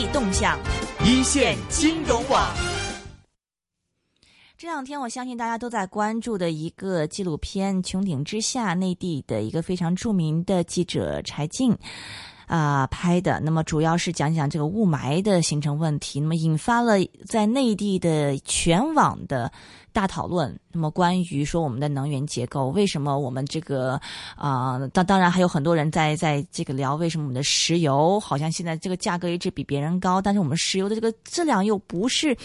济动向，一线金融网。这两天，我相信大家都在关注的一个纪录片《穹顶之下》，内地的一个非常著名的记者柴静。啊，拍的那么主要是讲讲这个雾霾的形成问题，那么引发了在内地的全网的大讨论。那么关于说我们的能源结构，为什么我们这个啊，当当然还有很多人在在这个聊，为什么我们的石油好像现在这个价格一直比别人高，但是我们石油的这个质量又不是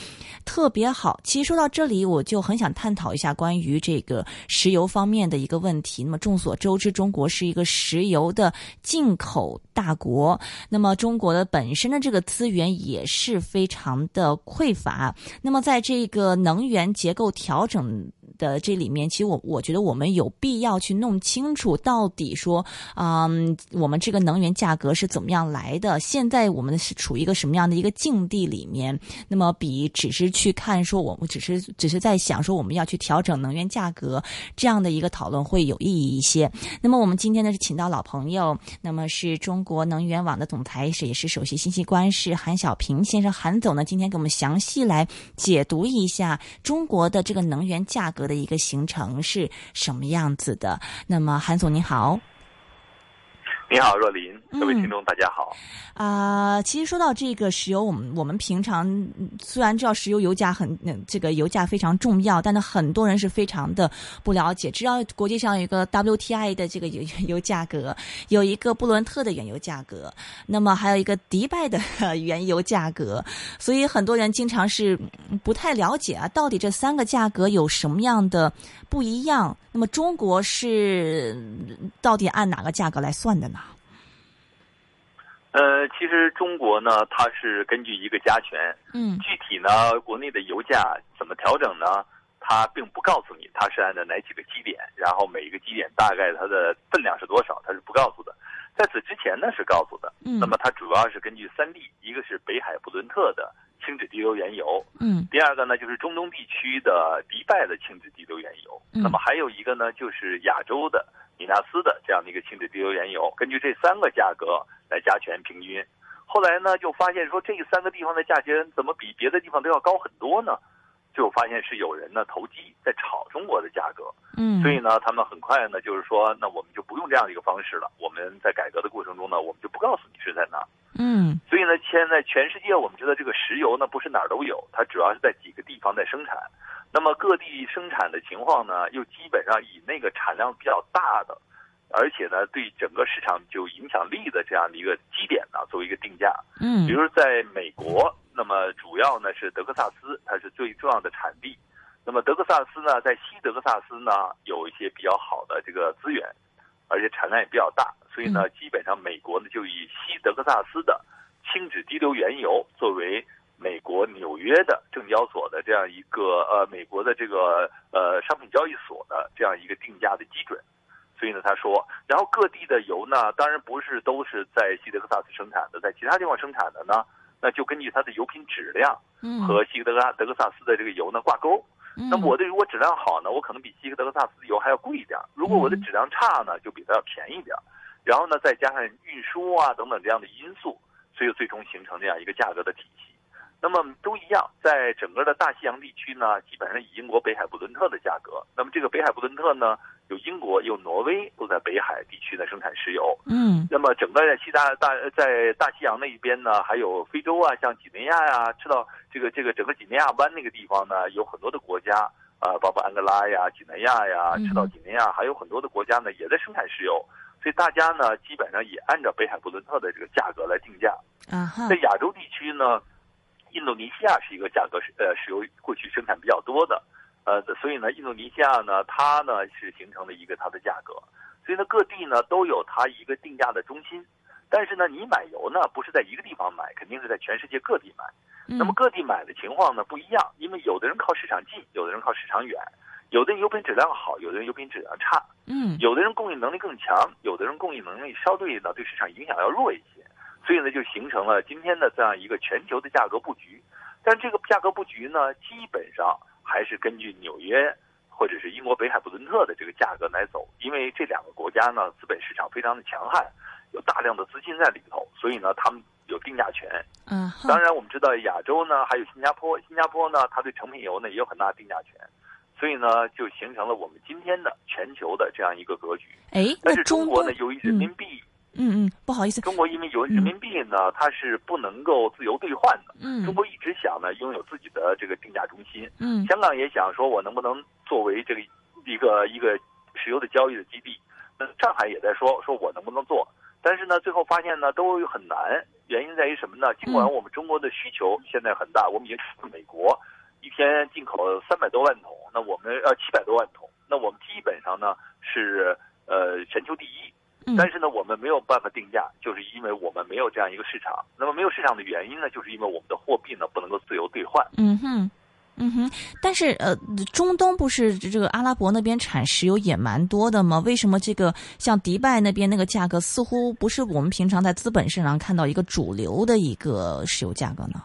特别好。其实说到这里，我就很想探讨一下关于这个石油方面的一个问题。那么众所周知，中国是一个石油的进口大。国，那么中国的本身的这个资源也是非常的匮乏。那么在这个能源结构调整。的这里面，其实我我觉得我们有必要去弄清楚，到底说，嗯，我们这个能源价格是怎么样来的？现在我们是处于一个什么样的一个境地里面？那么比只是去看说，我们只是只是在想说，我们要去调整能源价格这样的一个讨论会有意义一些。那么我们今天呢是请到老朋友，那么是中国能源网的总裁是也是首席信息官是韩小平先生，韩总呢今天给我们详细来解读一下中国的这个能源价格。的一个行程是什么样子的？那么，韩总您好。你好，若琳，各位听众，大家好。啊，其实说到这个石油，我们我们平常虽然知道石油油价很，这个油价非常重要，但是很多人是非常的不了解。知道国际上有一个 WTI 的这个油油价格，有一个布伦特的原油价格，那么还有一个迪拜的原油价格，所以很多人经常是不太了解啊，到底这三个价格有什么样的不一样？那么中国是到底按哪个价格来算的呢？呃，其实中国呢，它是根据一个加权，嗯，具体呢，国内的油价怎么调整呢？它并不告诉你，它是按照哪几个基点，然后每一个基点大概它的分量是多少，它是不告诉的。在此之前呢，是告诉的，嗯，那么它主要是根据三例，一个是北海布伦特的轻质低硫原油，嗯，第二个呢就是中东地区的迪拜的轻质低硫原油，那么还有一个呢就是亚洲的米纳斯的这样的一个轻质低硫原油，根据这三个价格。来加权平均，后来呢就发现说这三个地方的价钱怎么比别的地方都要高很多呢？就发现是有人呢投机在炒中国的价格，嗯，所以呢他们很快呢就是说那我们就不用这样的一个方式了，我们在改革的过程中呢我们就不告诉你是在哪，嗯，所以呢现在全世界我们知道这个石油呢不是哪儿都有，它主要是在几个地方在生产，那么各地生产的情况呢又基本上以那个产量比较大的。而且呢，对整个市场就影响力的这样的一个基点呢，作为一个定价。嗯，比如在美国，那么主要呢是德克萨斯，它是最重要的产地。那么德克萨斯呢，在西德克萨斯呢，有一些比较好的这个资源，而且产量也比较大，所以呢，基本上美国呢就以西德克萨斯的轻质低硫原油作为美国纽约的证交所的这样一个呃美国的这个呃商品交易所的这样一个定价的基准。所以呢，他说，然后各地的油呢，当然不是都是在西德克萨斯生产的，在其他地方生产的呢，那就根据它的油品质量和西德克德克萨斯的这个油呢挂钩。那么我的如果质量好呢，我可能比西德克萨斯的油还要贵一点；如果我的质量差呢，就比它要便宜一点。然后呢，再加上运输啊等等这样的因素，所以最终形成这样一个价格的体系。那么都一样，在整个的大西洋地区呢，基本上以英国北海布伦特的价格。那么这个北海布伦特呢？有英国，有挪威，都在北海地区呢生产石油。嗯，那么整个在西大大在大西洋那一边呢，还有非洲啊，像几内亚呀，知道这个这个整个几内亚湾那个地方呢，有很多的国家啊，包括安哥拉呀、几内亚呀，赤道几内亚，还有很多的国家呢，也在生产石油。所以大家呢，基本上也按照北海布伦特的这个价格来定价。啊在亚洲地区呢，印度尼西亚是一个价格是呃石油过去生产比较多的。呃，所以呢，印度尼西亚呢，它呢是形成了一个它的价格，所以呢，各地呢都有它一个定价的中心，但是呢，你买油呢不是在一个地方买，肯定是在全世界各地买。那么各地买的情况呢不一样，因为有的人靠市场近，有的人靠市场远，有的人油品质量好，有的人油品质量差，嗯，有的人供应能力更强，有的人供应能力相对呢对市场影响要弱一些，所以呢就形成了今天的这样一个全球的价格布局。但这个价格布局呢，基本上。还是根据纽约或者是英国北海布伦特的这个价格来走，因为这两个国家呢资本市场非常的强悍，有大量的资金在里头，所以呢他们有定价权。嗯，当然我们知道亚洲呢还有新加坡，新加坡呢它对成品油呢也有很大的定价权，所以呢就形成了我们今天的全球的这样一个格局。哎，但是中国呢，由于人民币，嗯嗯，不好意思，中国因为有人民币呢，它是不能够自由兑换的。嗯中国一直想呢拥有自己的这个定价中心，嗯香港也想说我能不能作为这个一个一个石油的交易的基地。那上海也在说说我能不能做，但是呢最后发现呢都很难，原因在于什么呢？尽管我们中国的需求现在很大，我们已经超美国，一天进口三百多万桶，那我们呃七百多万桶，那我们基本上呢是呃全球第一。嗯但是呢，我们没有办法定价，就是因为我们没有这样一个市场。那么没有市场的原因呢，就是因为我们的货币呢不能够自由兑换。嗯哼。嗯哼，但是呃，中东不是这个阿拉伯那边产石油也蛮多的吗？为什么这个像迪拜那边那个价格似乎不是我们平常在资本市场看到一个主流的一个石油价格呢？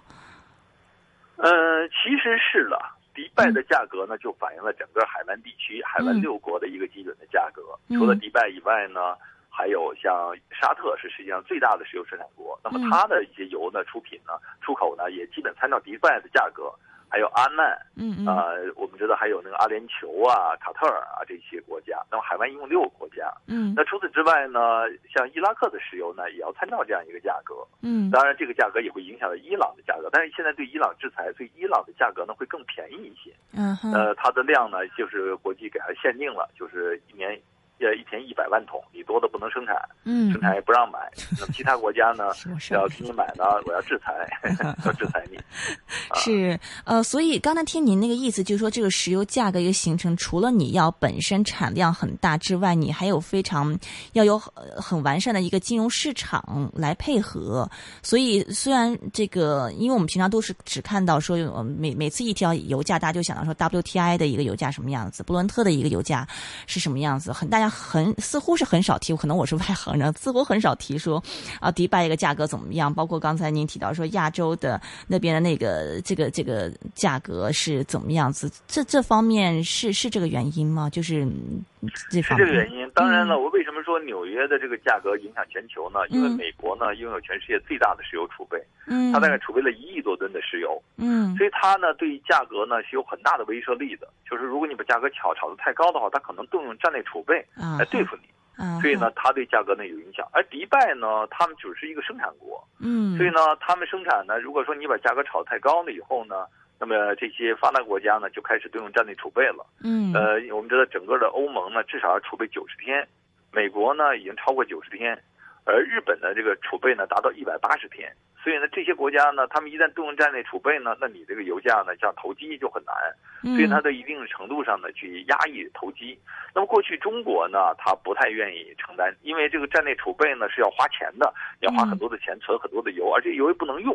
呃，其实是的，迪拜的价格呢就反映了整个海湾地区、海湾六国的一个基准的价格。嗯除了迪拜以外呢，还有像沙特是世界上最大的石油生产国，那么嗯它的一些油呢出品呢出口呢也基本参照迪拜的价格。还有阿曼，嗯嗯啊、我们知道还有那个阿联酋啊、卡特尔啊这些国家。那么海湾一共六个国家。嗯那除此之外呢，像伊拉克的石油呢，也要参照这样一个价格。嗯当然，这个价格也会影响到伊朗的价格。但是现在对伊朗制裁，所以伊朗的价格呢会更便宜一些。嗯哼呃，它的量呢就是国际给它限定了，就是一年呃一天一百万桶，你多的不能生产，嗯生产也不让买。那么其他国家呢 要给你买呢，我要制裁，要制裁你。是呃，所以刚才听您那个意思，就是说这个石油价格一个形成，除了你要本身产量很大之外，你还有非常要有很很完善的一个金融市场来配合。所以虽然这个，因为我们平常都是只看到说，呃每每次一提到油价，大家就想到说 WTI 的一个油价什么样子，布伦特的一个油价是什么样子，很大家很似乎是很少提，可能我是外行人，似乎很少提说啊迪拜一个价格怎么样，包括刚才您提到说亚洲的那边的那个这个这个价格是怎么样子，这这方面是是这个原因吗？就是嗯这方面这个原因。当然了，我为什么说纽约的这个价格影响全球呢？因为嗯美国呢拥有全世界最大的石油储备，嗯，它大概储备了一亿多吨的石油，嗯所以它呢对于价格呢是有很大的威慑力的。就是如果你把价格炒炒得太高的话，它可能动用战略储备啊来对付你。啊，所以呢，它对价格呢有影响。而迪拜呢，他们只是一个生产国，嗯，所以呢，他们生产呢，如果说你把价格炒太高了以后呢，那么这些发达国家呢就开始动用战略储备了。嗯呃，我们知道整个的欧盟呢至少要储备九十天，美国呢已经超过九十天，而日本的这个储备呢达到一百八十天。所以呢，这些国家呢，他们一旦动用战略储备呢，那你这个油价呢，像投机就很难。嗯所以它在一定程度上呢去压抑投机。那么过去中国呢，它不太愿意承担，因为这个战略储备呢是要花钱的，你要花很多的钱存很多的油，而且油也不能用，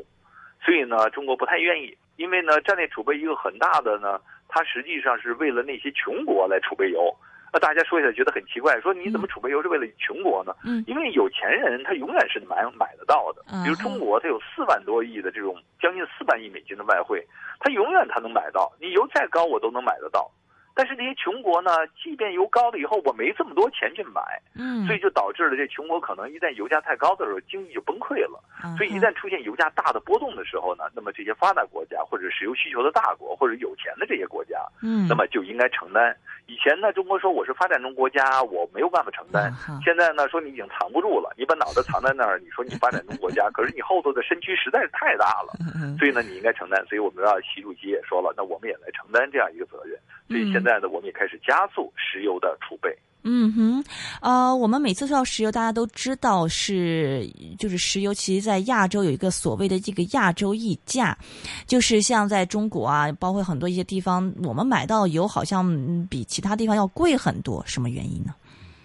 所以呢中国不太愿意。因为呢战略储备一个很大的呢，它实际上是为了那些穷国来储备油。那大家说起来觉得很奇怪，说你怎么储备油是为了穷国呢？嗯因为有钱人他永远是买买得到的。比如中国，它有四万多亿的这种将近四万亿美金的外汇，它永远它能买到，你油再高我都能买得到。但是那些穷国呢，即便油高了以后，我没这么多钱去买，嗯，所以就导致了这穷国可能一旦油价太高的时候，经济就崩溃了。啊所以一旦出现油价大的波动的时候呢，那么这些发达国家或者石油需求的大国或者有钱的这些国家，嗯，那么就应该承担。以前呢，中国说我是发展中国家，我没有办法承担。啊现在呢，说你已经藏不住了，你把脑袋藏在那儿，你说你发展中国家，可是你后头的身躯实在是太大了，嗯 所以呢，你应该承担。所以我们要习主席也说了，那我们也来承担这样一个责任。所以现在呢，我们也开始加速石油的储备。嗯哼，呃，我们每次说到石油，大家都知道是就是石油，其实在亚洲有一个所谓的这个亚洲溢价，就是像在中国啊，包括很多一些地方，我们买到油好像嗯比其他地方要贵很多，什么原因呢？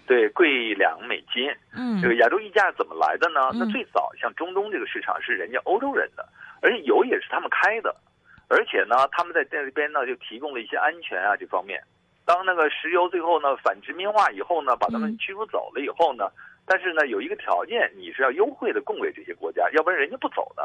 对，贵两美金。嗯这个亚洲溢价怎么来的呢？嗯那最早像中东这个市场是人家欧洲人的，而且油也是他们开的，而且呢，他们在这边呢就提供了一些安全啊这方面。当那个石油最后呢反殖民化以后呢，把他们嗯驱逐走了以后呢，但是呢有一个条件，你是要优惠的供给这些国家，要不然人家不走的。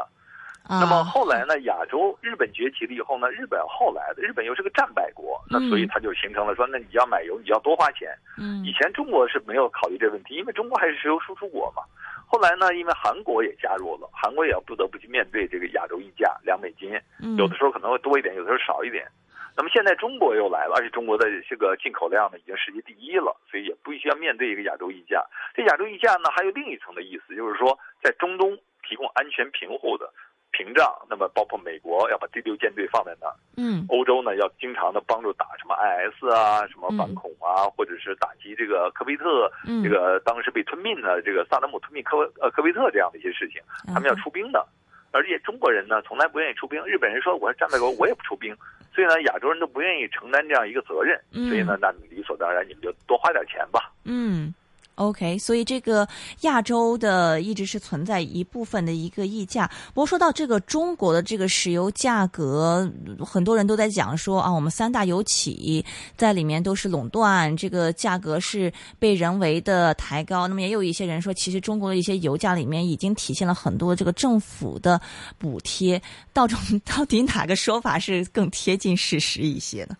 啊，那么后来呢，亚洲日本崛起了以后呢，日本后来的日本又是个战败国，那所以它就形成了说，那你要买油，你要多花钱。嗯以前中国是没有考虑这个问题，因为中国还是石油输出国嘛。后来呢，因为韩国也加入了，韩国也要不得不去面对这个亚洲溢价两美金，有的时候可能会多一点，有的时候少一点。那么现在中国又来了，而且中国的这个进口量呢已经世界第一了，所以也不需要面对一个亚洲溢价。这亚洲溢价呢还有另一层的意思，就是说在中东提供安全平护的。屏障，那么包括美国要把第六舰队放在那儿，嗯，欧洲呢要经常的帮助打什么 IS 啊，什么反恐啊，或者是打击这个科威特，这个当时被吞并的这个萨达姆吞并科呃科威特这样的一些事情，他们要出兵的，而且中国人呢从来不愿意出兵，日本人说我是战败国，我也不出兵，所以呢亚洲人都不愿意承担这样一个责任，所以呢那理所当然你们就多花点钱吧，嗯。OK，所以这个亚洲的一直是存在一部分的一个溢价。不过说到这个中国的这个石油价格，很多人都在讲说啊，我们三大油企在里面都是垄断，这个价格是被人为的抬高。那么也有一些人说，其实中国的一些油价里面已经体现了很多这个政府的补贴。到中 到底哪个说法是更贴近事实一些呢？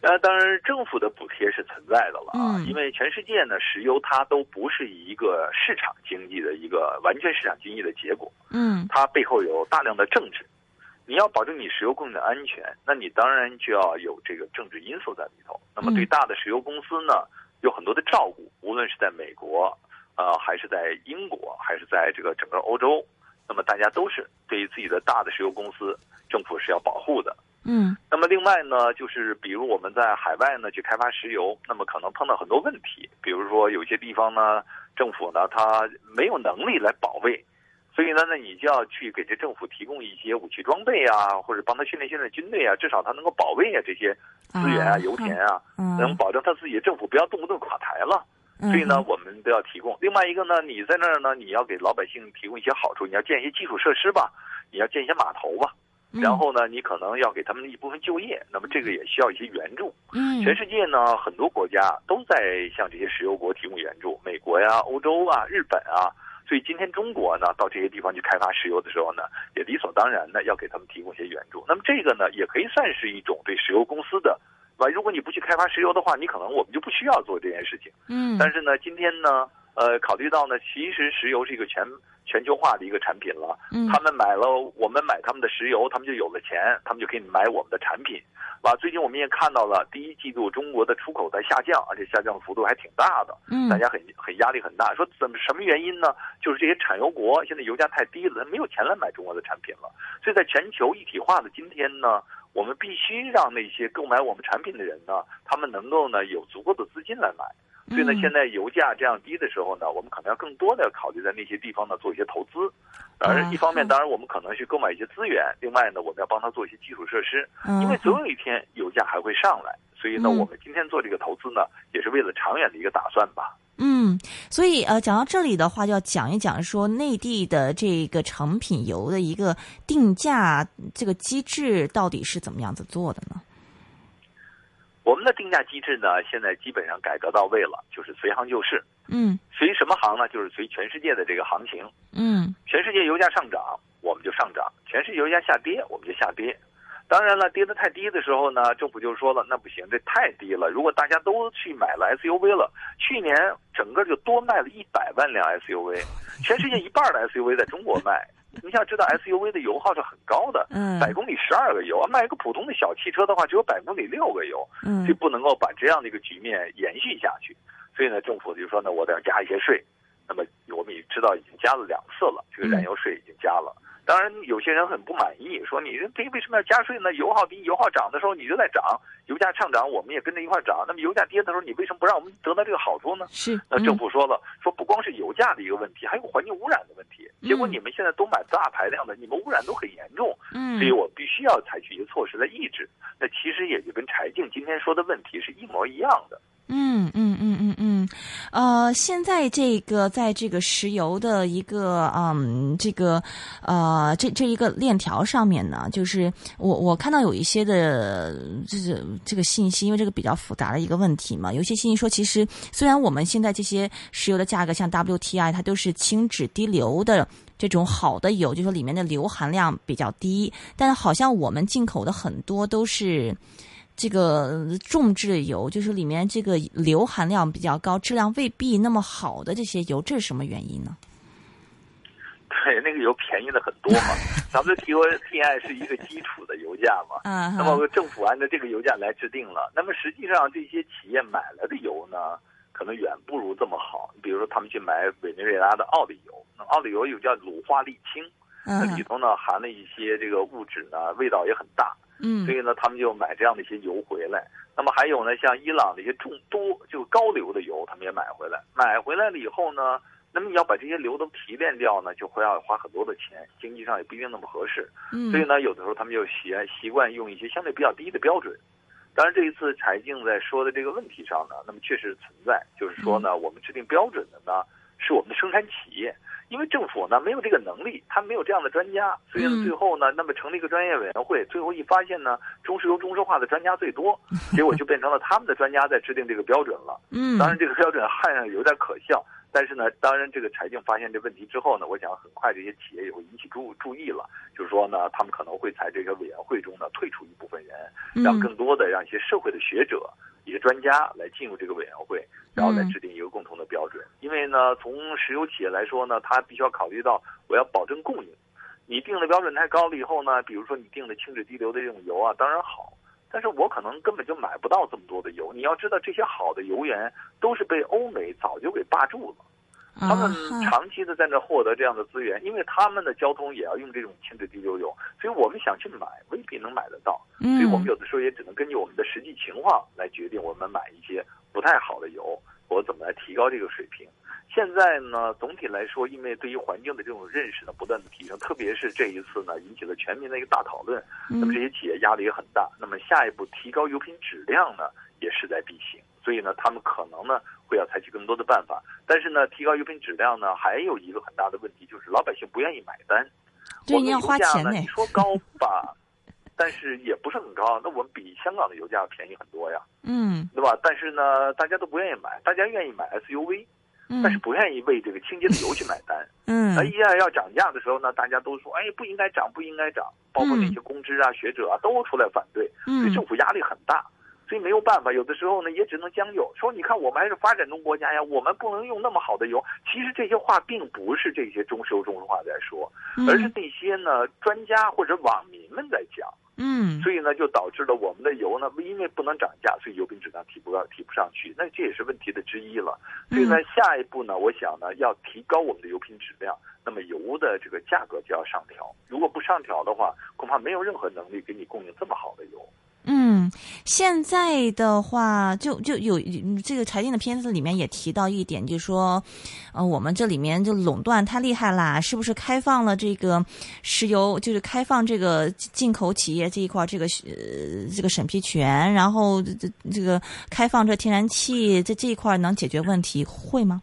那当然，政府的补贴是存在的了啊，因为全世界呢，石油它都不是一个市场经济的一个完全市场经济的结果，嗯，它背后有大量的政治，你要保证你石油供应的安全，那你当然就要有这个政治因素在里头。那么对大的石油公司呢，有很多的照顾，无论是在美国，呃，还是在英国，还是在这个整个欧洲，那么大家都是对于自己的大的石油公司，政府是要保护的。嗯，那么另外呢，就是比如我们在海外呢去开发石油，那么可能碰到很多问题，比如说有些地方呢，政府呢它没有能力来保卫，所以呢，那你就要去给这政府提供一些武器装备啊，或者帮他训练训练军队啊，至少他能够保卫啊这些资源啊、油田啊，能保证他自己的政府不要动不动垮台了。所以呢，我们都要提供。另外一个呢，你在那儿呢，你要给老百姓提供一些好处，你要建一些基础设施吧，你要建一些码头吧。然后呢，你可能要给他们一部分就业，那么这个也需要一些援助。嗯，全世界呢，很多国家都在向这些石油国提供援助，美国呀、欧洲啊、日本啊。所以今天中国呢，到这些地方去开发石油的时候呢，也理所当然的要给他们提供一些援助。那么这个呢，也可以算是一种对石油公司的，对吧？如果你不去开发石油的话，你可能我们就不需要做这件事情。嗯，但是呢，今天呢。呃，考虑到呢，其实石油是一个全全球化的一个产品了。嗯，他们买了，我们买他们的石油，他们就有了钱，他们就可以买我们的产品。啊，最近我们也看到了，第一季度中国的出口在下降，而且下降的幅度还挺大的。嗯，大家很很压力很大，说怎么什么原因呢？就是这些产油国现在油价太低了，没有钱来买中国的产品了。所以在全球一体化的今天呢，我们必须让那些购买我们产品的人呢，他们能够呢有足够的资金来买。所以呢，现在油价这样低的时候呢，我们可能要更多的考虑在那些地方呢做一些投资。而一方面，当然我们可能去购买一些资源；另外呢，我们要帮他做一些基础设施，因为总有一天油价还会上来。所以呢，我们今天做这个投资呢，也是为了长远的一个打算吧。嗯，所以呃，讲到这里的话，就要讲一讲说内地的这个成品油的一个定价这个机制到底是怎么样子做的呢？我们的定价机制呢，现在基本上改革到位了，就是随行就市。嗯，随什么行呢？就是随全世界的这个行情。嗯，全世界油价上涨，我们就上涨；全世界油价下跌，我们就下跌。当然了，跌得太低的时候呢，政府就说了，那不行，这太低了。如果大家都去买了 SUV 了，去年整个就多卖了一百万辆 SUV，全世界一半的 SUV 在中国卖。你想知道 SUV 的油耗是很高的，嗯，百公里十二个油，卖一个普通的小汽车的话，只有百公里六个油，嗯，所以不能够把这样的一个局面延续下去。所以呢，政府就说呢，我得要加一些税。那么我们也知道已经加了两次了，这个燃油税已经加了。当然，有些人很不满意，说你这为什么要加税呢？油耗低，油耗涨的时候你就在涨，油价上涨我们也跟着一块涨。那么油价跌的时候，你为什么不让我们得到这个好处呢？是。那政府说了，说不光是油价的一个问题，还有环境污染的问题。结果你们现在都买大排量的，你们污染都很严重。嗯。所以我必须要采取一些措施来抑制。那其实也就跟柴静今天说的问题是一模一样的。嗯嗯嗯嗯嗯，呃，现在这个在这个石油的一个嗯，这个呃，这这一个链条上面呢，就是我我看到有一些的这个这个信息，因为这个比较复杂的一个问题嘛，有些信息说，其实虽然我们现在这些石油的价格，像 WTI，它都是轻质低硫的这种好的油，就说里面的硫含量比较低，但是好像我们进口的很多都是。这个重质油，就是里面这个硫含量比较高、质量未必那么好的这些油，这是什么原因呢？对，那个油便宜的很多嘛。咱们的 T O T I 是一个基础的油价嘛，嗯，那么政府按照这个油价来制定了。那么实际上这些企业买来的油呢，可能远不如这么好。比如说他们去买委内瑞拉的奥利油，那奥利油又叫乳化沥青，那里头呢含了一些这个物质呢，味道也很大。嗯，所以呢，他们就买这样的一些油回来。那么还有呢，像伊朗的一些重多就高硫的油，他们也买回来。买回来了以后呢，那么你要把这些硫都提炼掉呢，就会要花很多的钱，经济上也不一定那么合适。嗯，所以呢，有的时候他们就习习惯用一些相对比较低的标准。当然，这一次柴静在说的这个问题上呢，那么确实存在，就是说呢，我们制定标准的呢是我们的生产企业。因为政府呢没有这个能力，他没有这样的专家，所以呢最后呢，那么成立一个专业委员会，最后一发现呢，中石油中石化的专家最多，结果就变成了他们的专家在制定这个标准了。嗯，当然这个标准看上有点可笑，但是呢，当然这个柴静发现这问题之后呢，我想很快这些企业也会引起注注意了，就是说呢，他们可能会在这个委员会中呢退出一部分人，让更多的让一些社会的学者。一个专家来进入这个委员会，然后来制定一个共同的标准。因为呢，从石油企业来说呢，它必须要考虑到我要保证供应。你定的标准太高了以后呢，比如说你定的轻质低硫的这种油啊，当然好，但是我可能根本就买不到这么多的油。你要知道，这些好的油源都是被欧美早就给霸住了。他们长期的在那获得这样的资源，因为他们的交通也要用这种轻质低硫油，所以我们想去买未必能买得到，所以我们有的时候也只能根据我们的实际情况来决定我们买一些不太好的油，我怎么来提高这个水平。现在呢，总体来说，因为对于环境的这种认识呢不断的提升，特别是这一次呢引起了全民的一个大讨论，那么这些企业压力也很大。那么下一步提高油品质量呢也势在必行，所以呢他们可能呢会要采取更多的办法。但是呢，提高油品质量呢还有一个很大的问题，就是老百姓不愿意买单。对，你要花钱呢。你说高吧，但是也不是很高。那我们比香港的油价便宜很多呀。嗯，对吧？但是呢，大家都不愿意买，大家愿意买 SUV。但是不愿意为这个清洁的油去买单。嗯，那一旦要涨价的时候呢，大家都说，哎，不应该涨，不应该涨。包括那些公知啊、学者啊，都出来反对。嗯，对政府压力很大，所以没有办法。有的时候呢，也只能将就，说你看，我们还是发展中国家呀，我们不能用那么好的油。其实这些话并不是这些中石油、中石化在说，而是那些呢专家或者网民们在讲。嗯，所以呢，就导致了我们的油呢，因为不能涨价，所以油品质量提不高，提不上去。那这也是问题的之一了。所以呢，下一步呢，我想呢，要提高我们的油品质量，那么油的这个价格就要上调。如果不上调的话，恐怕没有任何能力给你供应这么好的油。嗯，现在的话，就就有这个财经的片子里面也提到一点，就说，呃，我们这里面就垄断太厉害啦，是不是开放了这个石油，就是开放这个进口企业这一块这个呃这个审批权，然后这这个开放这天然气这这一块能解决问题，会吗？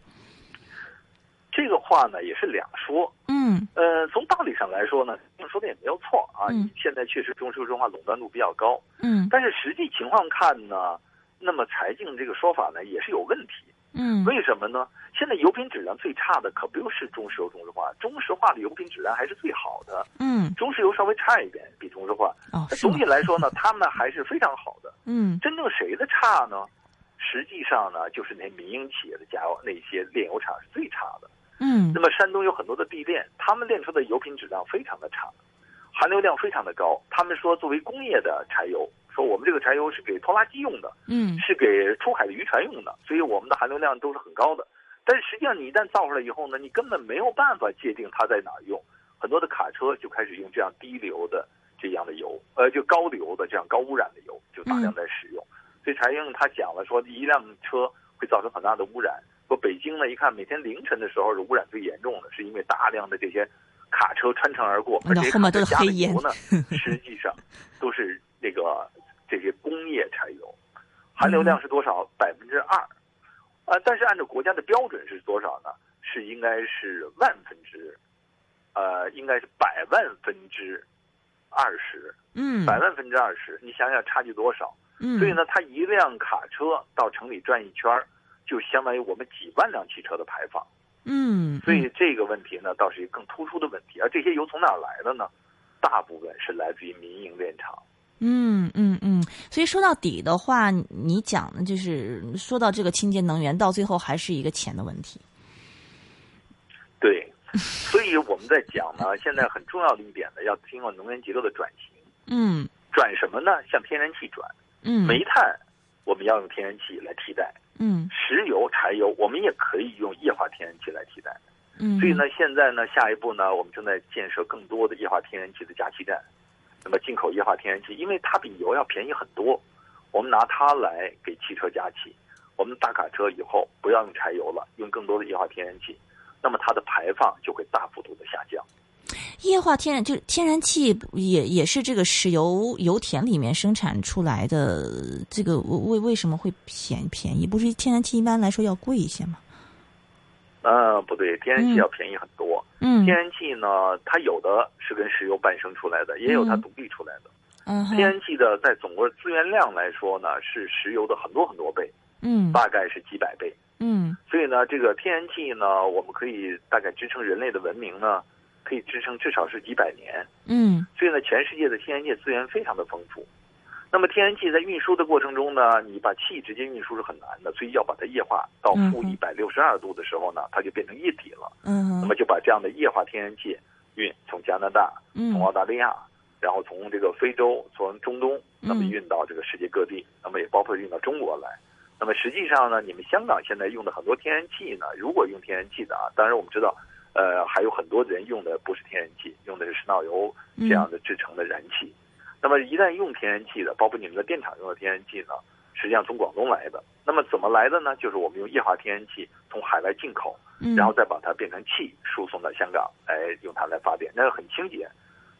这个话呢也是两说，嗯，呃，从道理上来说呢，你说的也没有错啊。嗯，现在确实中石油中化垄断度比较高，嗯，但是实际情况看呢，那么柴静这个说法呢也是有问题，嗯，为什么呢？现在油品质量最差的可不是中石油、中石化，中石化的油品质量还是最好的，嗯，中石油稍微差一点，比中石化，哦，总体来说呢，他们还是非常好的，嗯，真正谁的差呢？实际上呢，就是那民营企业的加油那些炼油厂是最差的。嗯，那么山东有很多的地炼，他们炼出的油品质量非常的差，含硫量非常的高。他们说作为工业的柴油，说我们这个柴油是给拖拉机用的，嗯，是给出海的渔船用的，所以我们的含硫量都是很高的。但是实际上你一旦造出来以后呢，你根本没有办法界定它在哪儿用。很多的卡车就开始用这样低硫的这样的油，呃，就高硫的这样高污染的油，就大量在使用。所以柴英他讲了说，一辆车会造成很大的污染。说北京呢，一看每天凌晨的时候是污染最严重的，是因为大量的这些卡车穿城而过，而且后面都是黑烟呢，实际上都是那个这些工业柴油，含硫量是多少？百分之二，啊，但是按照国家的标准是多少呢？是应该是万分之，呃，应该是百万分之二十，嗯，百万分之二十，你想想差距多少？嗯，所以呢，它一辆卡车到城里转一圈儿。就相当于我们几万辆汽车的排放，嗯，所以这个问题呢，倒是一个更突出的问题。而这些油从哪儿来的呢？大部分是来自于民营炼厂。嗯嗯嗯，所以说到底的话，你讲的就是说到这个清洁能源，到最后还是一个钱的问题。对，所以我们在讲呢，现在很重要的一点呢，要经过能源结构的转型。嗯，转什么呢？向天然气转。嗯，煤炭我们要用天然气来替代。嗯，石油、柴油我们也可以用液化天然气来替代。嗯，所以呢，现在呢，下一步呢，我们正在建设更多的液化天然气的加气站。那么进口液化天然气，因为它比油要便宜很多，我们拿它来给汽车加气。我们大卡车以后不要用柴油了，用更多的液化天然气，那么它的排放就会大幅度的下降。液化天然就是天然气，也也是这个石油油田里面生产出来的。这个为为什么会便便宜？不是天然气一般来说要贵一些吗？呃，不对，天然气要便宜很多。嗯，天然气呢，它有的是跟石油伴生出来的，也有它独立出来的。嗯，天然气的在总个资源量来说呢，是石油的很多很多倍。嗯，大概是几百倍。嗯，所以呢，这个天然气呢，我们可以大概支撑人类的文明呢，可以支撑至少是几百年。嗯，所以呢，全世界的天然气资源非常的丰富。那么天然气在运输的过程中呢，你把气直接运输是很难的，所以要把它液化到负一百六十二度的时候呢，它就变成液体了。嗯，那么就把这样的液化天然气运从加拿大、从澳大利亚，然后从这个非洲、从中东，那么运到这个世界各地，那么也包括运到中国来。那么实际上呢，你们香港现在用的很多天然气呢，如果用天然气的啊，当然我们知道，呃，还有很多人用的不是天然气，用的是石脑油这样的制成的燃气。那么一旦用天然气的，包括你们的电厂用的天然气呢，实际上从广东来的。那么怎么来的呢？就是我们用液化天然气从海外进口，然后再把它变成气输送到香港来用它来发电，那个很清洁，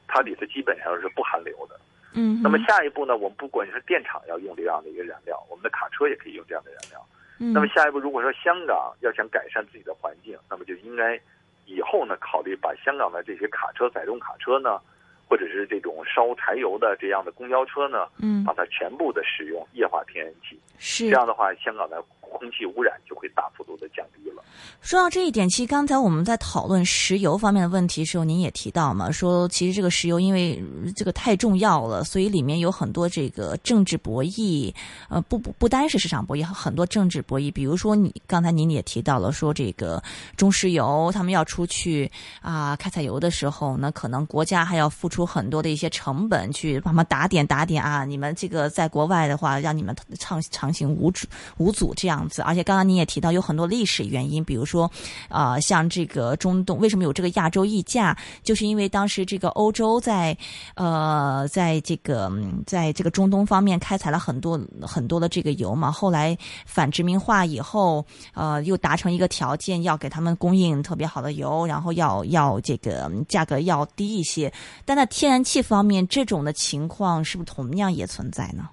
它里头基本上是不含硫的。嗯，那么下一步呢？我们不管是电厂要用这样的一个燃料，我们的卡车也可以用这样的燃料。嗯，那么下一步，如果说香港要想改善自己的环境，那么就应该以后呢考虑把香港的这些卡车、载重卡车呢，或者是这种烧柴油的这样的公交车呢，嗯，把它全部的使用液化天然气。是这样的话，香港的空气污染就会大幅度的降低了。说到这一点，其实刚才我们在讨论石油方面的问题时候，您也提到嘛，说其实这个石油因为这个太重要了，所以里面有很多这个政治博弈，呃，不不不单是市场博弈，很多政治博弈。比如说你刚才您也提到了，说这个中石油他们要出去啊开采油的时候呢，可能国家还要付出很多的一些成本去帮忙打点打点啊，你们这个在国外的话，让你们畅畅行无阻无阻这样而且刚刚您也提到有很多历史原因，比如说。说啊，像这个中东为什么有这个亚洲溢价，就是因为当时这个欧洲在呃，在这个在这个中东方面开采了很多很多的这个油嘛。后来反殖民化以后，呃，又达成一个条件，要给他们供应特别好的油，然后要要这个价格要低一些。但在天然气方面，这种的情况是不是同样也存在呢？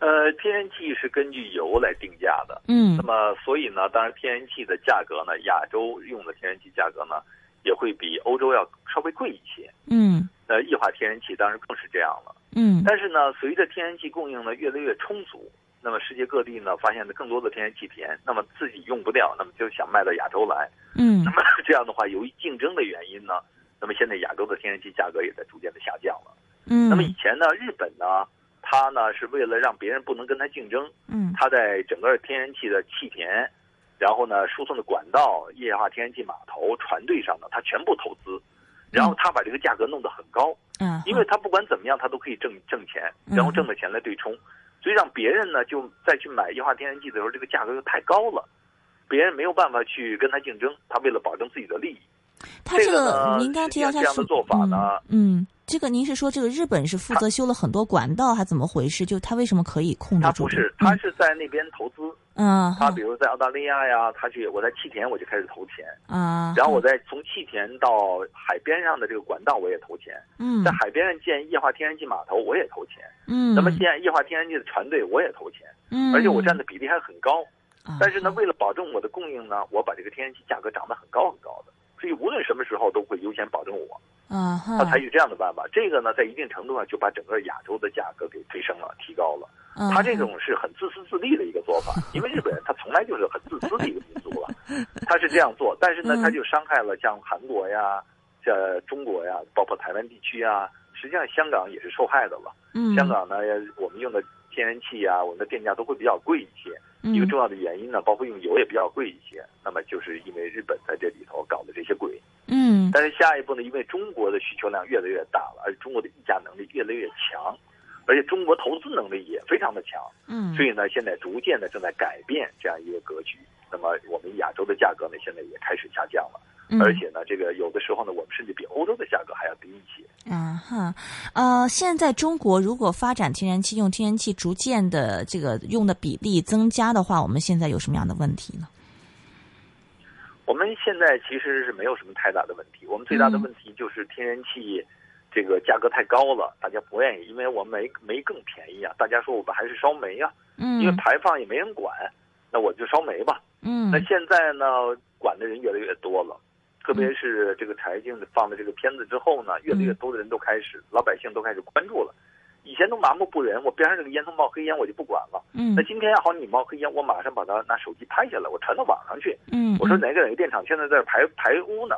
呃，天然气是根据油来定价的，嗯，那么所以呢，当然天然气的价格呢，亚洲用的天然气价格呢，也会比欧洲要稍微贵一些，嗯，呃，液化天然气当然更是这样了，嗯，但是呢，随着天然气供应呢越来越充足，那么世界各地呢发现的更多的天然气田，那么自己用不掉，那么就想卖到亚洲来，嗯，那么这样的话，由于竞争的原因呢，那么现在亚洲的天然气价格也在逐渐的下降了，嗯，那么以前呢，日本呢。它呢是为了让别人不能跟他竞争，嗯，他在整个天然气的气田，然后呢输送的管道、液化天然气码头、船队上呢，他全部投资，然后他把这个价格弄得很高，嗯，因为他不管怎么样，他都可以挣挣钱，然后挣的钱来对冲，所以让别人呢就再去买液化天然气的时候，这个价格又太高了，别人没有办法去跟他竞争，他为了保证自己的利益，他这个您刚提到他这样的做法呢，嗯。这个您是说这个日本是负责修了很多管道，还怎么回事？就他为什么可以控制住？他不是，他是在那边投资。嗯，他比如在澳大利亚呀，他去我在气田我就开始投钱。啊，然后我在从气田到海边上的这个管道我也投钱。嗯，在海边上建液化天然气码头我也投钱。嗯，那么建液化天然气的船队我也投钱。嗯，而且我占的比例还很高。但是呢，为了保证我的供应呢，我把这个天然气价格涨得很高很高的，所以无论什么时候都会优先保证我。啊，他采取这样的办法，这个呢，在一定程度上就把整个亚洲的价格给推升了、提高了。他这种是很自私自利的一个做法，因为日本人他从来就是很自私的一个民族了，他是这样做，但是呢，他就伤害了像韩国呀、像中国呀，包括台湾地区啊，实际上香港也是受害的了。嗯，香港呢，我们用的天然气啊，我们的电价都会比较贵一些。嗯一个重要的原因呢，包括用油也比较贵一些。那么就是因为日本在这里头搞的这些鬼。嗯但是下一步呢，因为中国的需求量越来越大了，而中国的议价能力越来越强，而且中国投资能力也非常的强，嗯，所以呢，现在逐渐的正在改变这样一个格局。那么我们亚洲的价格呢，现在也开始下降了，嗯而且呢，这个有的时候呢，我们甚至比欧洲的价格还要低一些。啊哈，呃，现在中国如果发展天然气，用天然气逐渐的这个用的比例增加的话，我们现在有什么样的问题呢？我们现在其实是没有什么太大的问题，我们最大的嗯问题就是天然气这个价格太高了，大家不愿意，因为我们煤煤更便宜啊，大家说我们还是烧煤啊、嗯因为排放也没人管，那我就烧煤吧。嗯那现在呢，管的人越来越多了，特别是这个柴静放的这个片子之后呢，越来越多的人都开始，老百姓都开始关注了。以前都麻木不仁，我边上这个烟囱冒黑烟我就不管了。嗯那今天好，你冒黑烟，我马上把它拿手机拍下来，我传到网上去。嗯，我说哪个哪个电厂现在在排排污呢？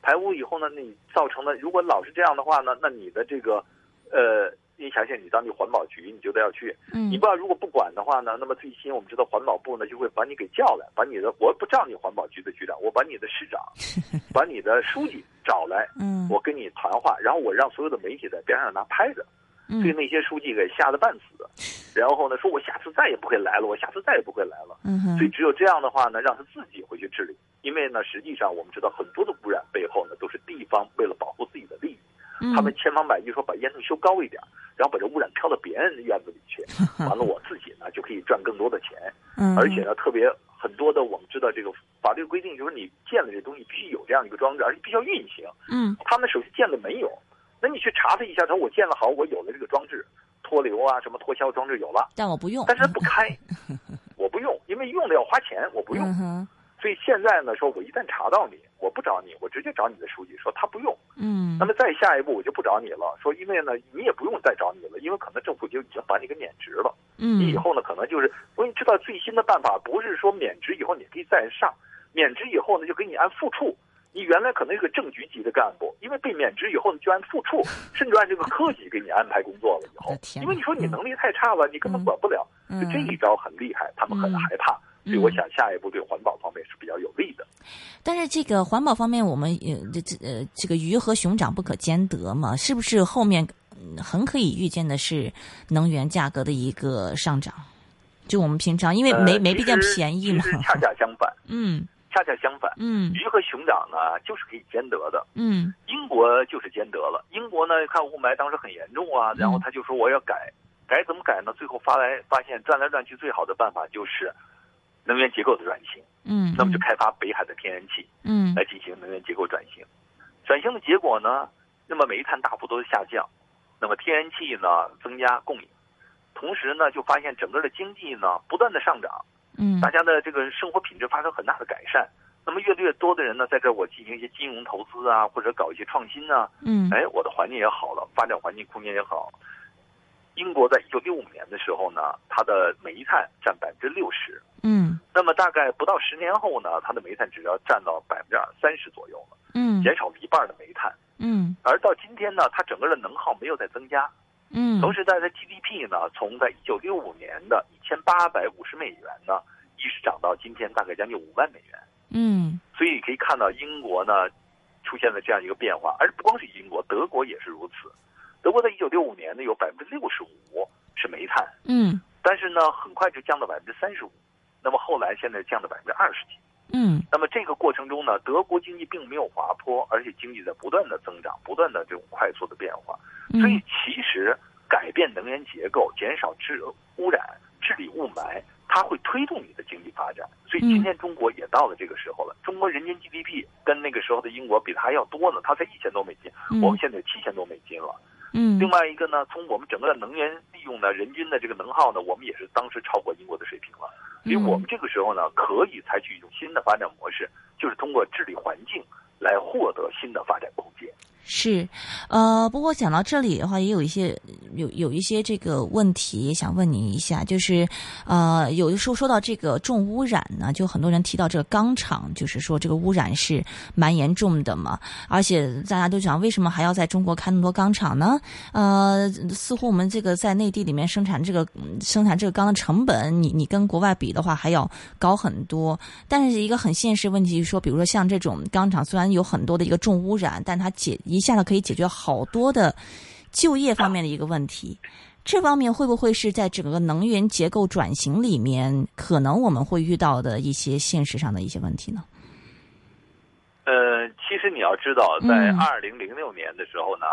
排污以后呢，你造成了，如果老是这样的话呢，那你的这个，呃，你想想，你当地环保局，你就得要去。嗯你不要如果不管的话呢，那么最新我们知道环保部呢就会把你给叫来，把你的我不叫你环保局的局长，我把你的市长，把你的书记找来，嗯我跟你谈话，然后我让所有的媒体在边上拿拍子，嗯对那些书记给吓得半死，然后呢说我下次再也不会来了，我下次再也不会来了。嗯所以只有这样的话呢，让他自己回去治理。因为呢，实际上我们知道很多的污染背后呢，都是地方为了保护自己的利益，嗯他们千方百计说把烟囱修高一点，然后把这污染飘到别人的院子里去，完了我自己呢就可以赚更多的钱。嗯而且呢，特别很多的我们知道这个法律规定，就是你建了这东西必须有这样一个装置，而且必须要运行。嗯他们首先建了没有？那你去查他一下，他说我建了好，我有了这个装置，脱硫啊什么脱硝装置有了，但我不用，但是他不开，我不用，因为用的要花钱，我不用。所以现在呢，说我一旦查到你，我不找你，我直接找你的书记，说他不用。嗯那么再下一步我就不找你了，说因为呢，你也不用再找你了，因为可能政府就已经把你给免职了。嗯你以后呢，可能就是我给你知道最新的办法，不是说免职以后你可以再上，免职以后呢就给你按副处。你原来可能是个正局级的干部，因为被免职以后，你就按副处，甚至按这个科级给你安排工作了以后因为你说你嗯能力太差了，你根本管不了。嗯就这一招很厉害，他们很嗯害怕，所以我想下一步对环保方面是比较有利的。但是这个环保方面，我们呃这这呃这个鱼和熊掌不可兼得嘛，是不是后面嗯很可以预见的是能源价格的一个上涨？就我们平常因为没呃煤比较便宜嘛恰恰相反，嗯恰恰相反，嗯鱼和熊掌呢就是可以兼得的。嗯英国就是兼得了。英国呢，看雾霾当时很严重啊，然后他就说我要改，改怎么改呢？最后发来发现转来转去，最好的办法就是能源结构的转型，嗯，那么就开发北海的天然气嗯。来进行能源结构转型。转型的结果呢，那么煤炭大幅度的下降，那么天然气呢增加供应，同时呢就发现整个的经济呢不断的上涨，嗯。大家的这个生活品质发生很大的改善。那么越来越多的人呢，在这儿我进行一些金融投资啊，或者搞一些创新啊，嗯。哎，我的环境也好了，发展环境空间也好。英国在一九六五年的时候呢，它的煤炭占百分之六十，嗯那么大概不到十年后呢，它的煤炭只要占到百分之二三十左右了，嗯减少了一半的煤炭。嗯而到今天呢，它整个的能耗没有再增加，嗯同时它的 GDP 呢，从在一九六五年的一千八百五十美元呢，一直涨到今天大概将近五万美元。嗯所以可以看到英国呢出现了这样一个变化，而不光是英国，德国也是如此。德国在一九六五年呢有百分之六十五是煤炭，嗯但是呢很快就降到百分之三十五，那么后来现在降到百分之二十几。嗯那么这个过程中呢，德国经济并没有滑坡，而且经济在不断的增长，不断的这种快速的变化。所以嗯其实改变能源结构，减少治污染、治理雾霾，它会推动你的经济发展。所以今天中国也到了这个时候了。中国人均 GDP 跟那个时候的英国比，它还要多呢，它才一千多美金，嗯我们现在七千多美金了。嗯另外一个呢，从我们整个的能源利用呢，人均的这个能耗呢，我们也是当时超过英国的水平了。所以我们这个时候呢，可以采取一种新的发展模式，就是通过治理环境来获得新的发展空间。是，呃，不过讲到这里的话，也有一些有有一些这个问题想问您一下，就是呃，有的时候说到这个重污染呢，就很多人提到这个钢厂，就是说这个污染是蛮严重的嘛，而且大家都讲为什么还要在中国开那么多钢厂呢？呃，似乎我们这个在内地里面生产这个生产这个钢的成本，你你跟国外比的话还要高很多。但是一个很现实问题就是说，比如说像这种钢厂，虽然有很多的一个重污染，但它解一下子可以解决好多的就业方面的一个问题，这方面会不会是在整个能源结构转型里面，可能我们会遇到的一些现实上的一些问题呢？呃，其实你要知道，在二零零六年的时候呢，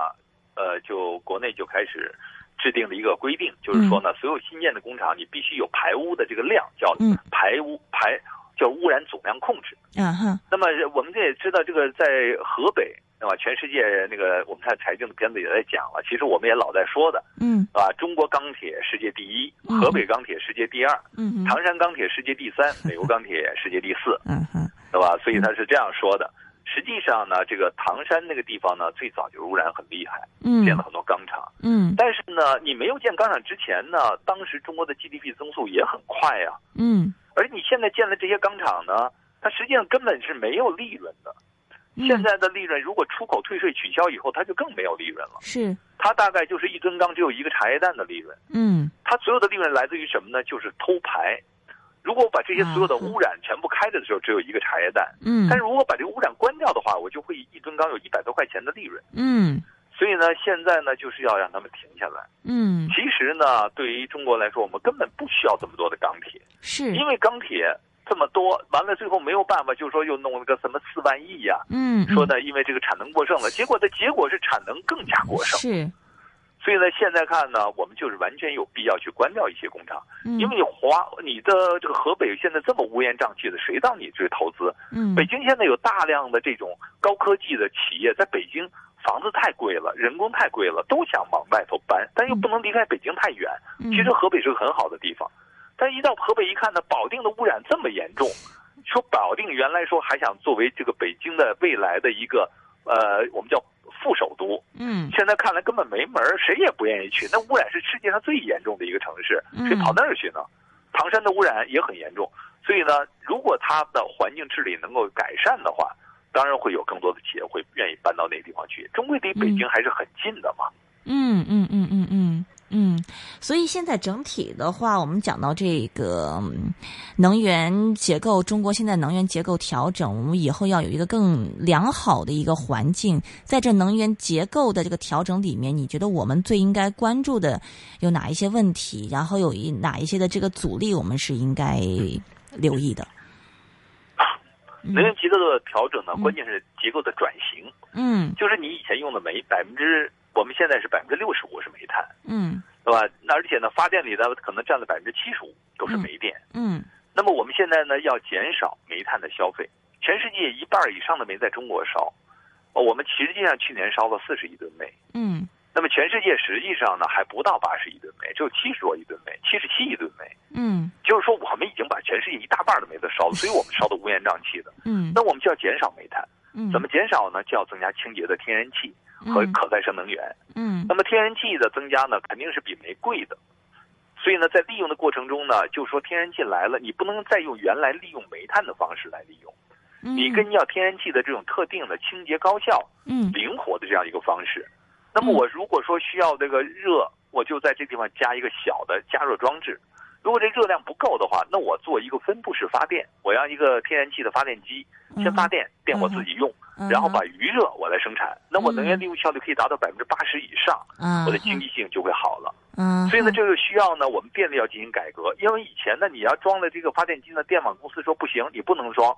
呃，就国内就开始制定了一个规定，就是说呢，所有新建的工厂你必须有排污的这个量，叫排污排叫污染总量控制。嗯哼。那么我们这也知道，这个在河北。对吧？全世界那个我们看财经的片子也在讲了，其实我们也老在说的，嗯，啊，中国钢铁世界第一，河北钢铁世界第二，嗯，唐山钢铁世界第三，美国钢铁世界第四，嗯哼，对吧？所以他是这样说的。实际上呢，这个唐山那个地方呢，最早就污染很厉害，嗯，建了很多钢厂，嗯，但是呢，你没有建钢厂之前呢，当时中国的 GDP 增速也很快呀，嗯，而你现在建了这些钢厂呢，它实际上根本是没有利润的。现在的利润，如果出口退税取消以后，它就更没有利润了。是，它大概就是一吨钢只有一个茶叶蛋的利润。嗯，它所有的利润来自于什么呢？就是偷排。如果我把这些所有的污染全部开着的时候，只有一个茶叶蛋。嗯，但是如果把这个污染关掉的话，我就会一吨钢有一百多块钱的利润。嗯，所以呢，现在呢，就是要让他们停下来。嗯，其实呢，对于中国来说，我们根本不需要这么多的钢铁，是因为钢铁。这么多，完了最后没有办法，就说又弄了个什么四万亿呀？嗯，说呢，因为这个产能过剩了，结果的结果是产能更加过剩。是，所以呢，现在看呢，我们就是完全有必要去关掉一些工厂，嗯因为你华你的这个河北现在这么乌烟瘴气的，谁到你这投资？嗯，北京现在有大量的这种高科技的企业，在北京房子太贵了，人工太贵了，都想往外头搬，但又不能离开北京太远。嗯其实河北是个很好的地方。但一到河北一看呢，保定的污染这么严重，说保定原来说还想作为这个北京的未来的一个呃，我们叫副首都，嗯，现在看来根本没门谁也不愿意去。那污染是世界上最严重的一个城市，谁跑那儿去呢？唐山的污染也很严重，所以呢，如果它的环境治理能够改善的话，当然会有更多的企业会愿意搬到那个地方去。中国离北京还是很近的嘛。嗯嗯嗯嗯嗯。嗯，所以现在整体的话，我们讲到这个能源结构，中国现在能源结构调整，我们以后要有一个更良好的一个环境。在这能源结构的这个调整里面，你觉得我们最应该关注的有哪一些问题？然后有一哪一些的这个阻力，我们是应该留意的？能源结构的调整呢，关键是结构的转型。嗯，就是你以前用的煤百分之。我们现在是百分之六十五是煤炭，嗯，对吧？那而且呢，发电里呢可能占了百分之七十五都是煤电，嗯。那么我们现在呢要减少煤炭的消费，全世界一半以上的煤在中国烧，我们实际上去年烧了四十亿吨煤，嗯。那么全世界实际上呢还不到八十亿吨煤，只有七十多亿吨煤，七十七亿吨煤，嗯。就是说我们已经把全世界一大半的煤都烧了，所以我们烧的乌烟瘴气的，嗯。那我们就要减少煤炭，嗯。怎么减少呢？就要增加清洁的天然气。和可再生能源，嗯，那么天然气的增加呢，肯定是比煤贵的，所以呢，在利用的过程中呢，就说天然气来了，你不能再用原来利用煤炭的方式来利用，你更要天然气的这种特定的清洁高效、嗯，灵活的这样一个方式。那么我如果说需要这个热，我就在这地方加一个小的加热装置。如果这热量不够的话，那我做一个分布式发电，我让一个天然气的发电机先发电，电我自己用，然后把余热我来生产，那我能源利用效率可以达到百分之八十以上，我的经济性就会好了。嗯，所以呢，这就需要呢，我们电力要进行改革，因为以前呢，你要装了这个发电机呢，电网公司说不行，你不能装。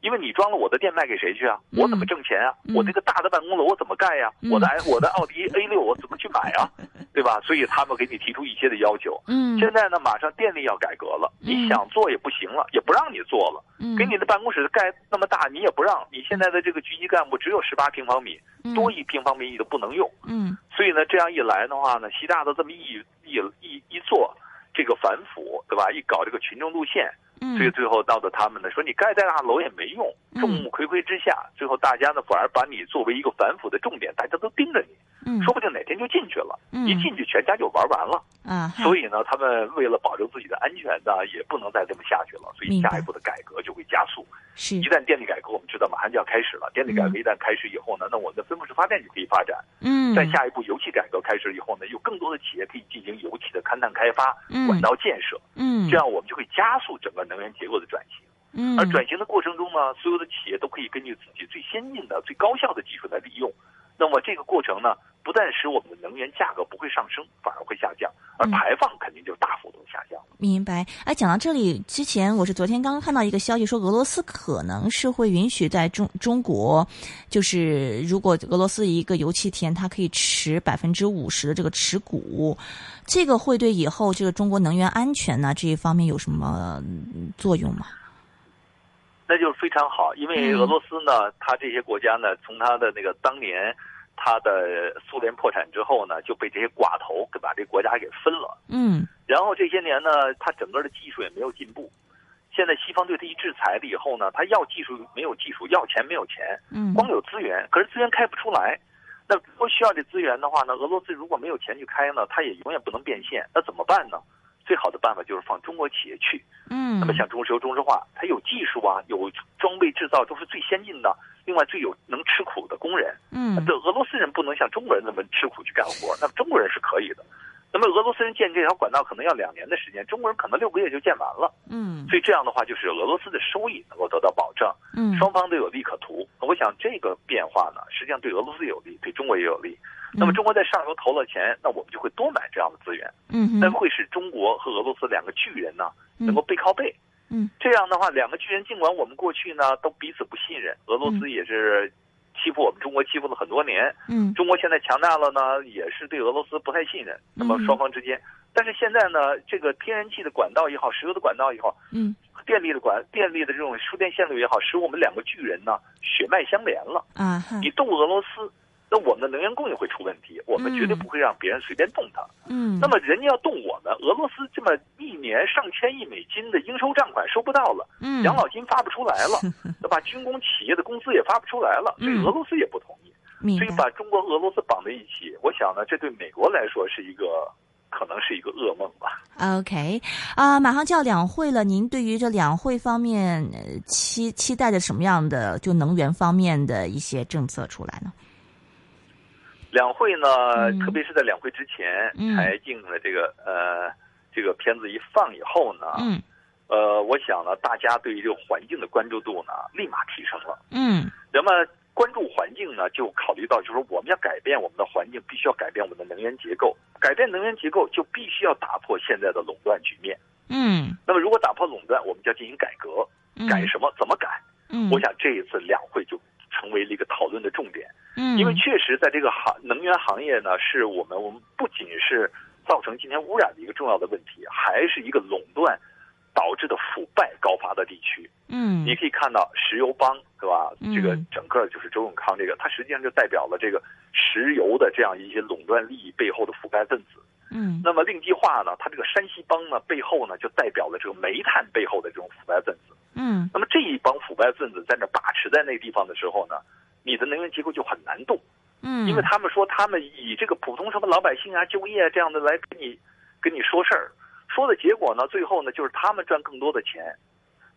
因为你装了我的店卖给谁去啊？我怎么挣钱啊？我这个大的办公楼我怎么盖呀？我的我的奥迪 A 六我怎么去买啊？对吧？所以他们给你提出一些的要求。嗯，现在呢，马上电力要改革了，你想做也不行了，也不让你做了。嗯，给你的办公室盖那么大，你也不让。你现在的这个局级干部只有十八平方米，多一平方米你都不能用。嗯，所以呢，这样一来的话呢，习大大这么一一一一做。这个反腐，对吧？一搞这个群众路线，嗯所以最后闹得他们呢说你盖在大楼也没用，众目睽睽之下，最后大家呢反而把你作为一个反腐的重点，大家都盯着你，嗯说不定哪天就进去了，嗯一进去全家就玩完了。啊，所以呢，他们为了保证自己的安全呢，也不能再这么下去了，所以下一步的改革就会加速。是一旦电力改革，我们知道马上就要开始了。电力改革嗯一旦开始以后呢，那我们的分布式发电就可以发展。嗯在下一步，油气改革开始以后呢，有更多的企业可以进行油气的勘探开发、嗯管道建设，嗯这样我们就会加速整个能源结构的转型。嗯而转型的过程中呢，所有的企业都可以根据自己最先进的、最高效的技术来利用。那么这个过程呢，不但使我们的能源价格不会上升，反而会下降，而嗯排放肯定就大幅度下降。明白。哎，讲到这里之前，我是昨天刚刚看到一个消息，说俄罗斯可能是会允许在中中国，就是如果俄罗斯一个油气田，它可以持百分之五十的这个持股，这个会对以后这个中国能源安全呢这一方面有什么嗯作用吗？那就是非常好，因为嗯俄罗斯呢，它这些国家呢，从它的那个当年它的苏联破产之后呢，就被这些寡头给把这国家给分了。嗯然后这些年呢，它整个的技术也没有进步。现在西方对它一制裁了以后呢，它要技术没有技术，要钱没有钱，嗯光有资源，可是资源开不出来。那如果需要这资源的话呢，俄罗斯如果没有钱去开呢，它也永远不能变现。那怎么办呢？最好的办法就是放中国企业去。嗯，那么像中石油、中石化，它有技术啊，有装备制造都是最先进的，另外最有能吃苦的工人。嗯这俄罗斯人不能像中国人那么吃苦去干活，那么中国人是可以的。那么俄罗斯人建这条管道可能要两年的时间，中国人可能六个月就建完了。嗯所以这样的话，就是俄罗斯的收益能够得到保证，嗯双方都有利可图。我想这个变化呢，实际上对俄罗斯有利，对中国也有利。那么中国在上游投了钱，那我们就会多买这样的资源，嗯哼那会使中国和俄罗斯两个巨人呢能够背靠背。嗯这样的话，两个巨人尽管我们过去呢都彼此不信任，俄罗斯也是欺负我们中国欺负了很多年，嗯中国现在强大了呢，也是对俄罗斯不太信任。那么嗯双方之间，但是现在呢，这个天然气的管道也好，石油的管道也好，嗯电力的管电力的这种输电线路也好，使我们两个巨人呢血脉相连了。啊哈你动俄罗斯，那我们的能源供应会出问题，我们绝对不会让别人随便动它。嗯那么人家要动我们，俄罗斯这么一年上千亿美金的应收账款收不到了，嗯养老金发不出来了，对吧？军工企业的工资也发不出来了，所以嗯俄罗斯也不同意。所以把中国和俄罗斯绑在一起，我想呢，这对美国来说是一个可能是一个噩梦吧。OK，啊、马上就要两会了，您对于这两会方面呃期期待着什么样的就能源方面的一些政策出来呢？两会呢，嗯特别是在两会之前，嗯柴静的这个呃这个片子一放以后呢，嗯呃，我想呢，大家对于这个环境的关注度呢，立马提升了。嗯那么关注环境呢，就考虑到就是说我们要改变我们的环境，必须要改变我们的能源结构。改变能源结构，就必须要打破现在的垄断局面。嗯那么如果打破垄断，我们就要进行改革。嗯，改什么？怎么改？嗯，我想这一次两会就成为了一个讨论的重点。嗯，因为确实在这个行能源行业呢，是我们我们不仅是造成今天污染的一个重要的问题，还是一个垄断导致的腐败高发的地区。嗯你可以看到石油帮，对吧？嗯这个整个就是周永康这个，他实际上就代表了这个石油的这样一些垄断利益背后的腐败分子。嗯那么令计划呢，它这个山西帮呢背后呢，就代表了这个煤炭背后的这种腐败分子。嗯那么这一帮腐败分子在那把持在那个地方的时候呢，你的能源结构就很难动。嗯，因为他们说他们以这个普通什么老百姓啊、就业啊这样的来跟你跟你说事儿，说的结果呢，最后呢就是他们赚更多的钱。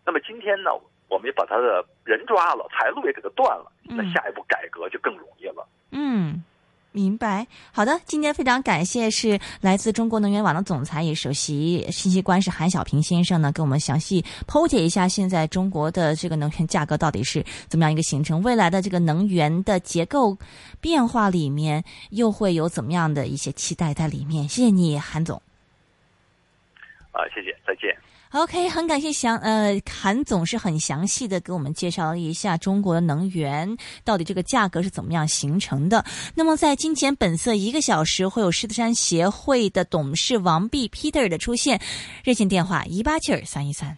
那么今天呢，我们也把他的人抓了，财路也给他断了，那嗯下一步改革就更容易了。嗯。明白，好的，今天非常感谢是来自中国能源网的总裁也首席信息官是韩小平先生呢，给我们详细剖解一下现在中国的这个能源价格到底是怎么样一个形成，未来的这个能源的结构变化里面又会有怎么样的一些期待在里面。谢谢你，韩总。啊，谢谢，再见。OK，很感谢详呃韩总是很详细的给我们介绍了一下中国的能源到底这个价格是怎么样形成的。那么在金钱本色一个小时会有狮子山协会的董事王弼 Peter 的出现，热线电话一八七二三一三。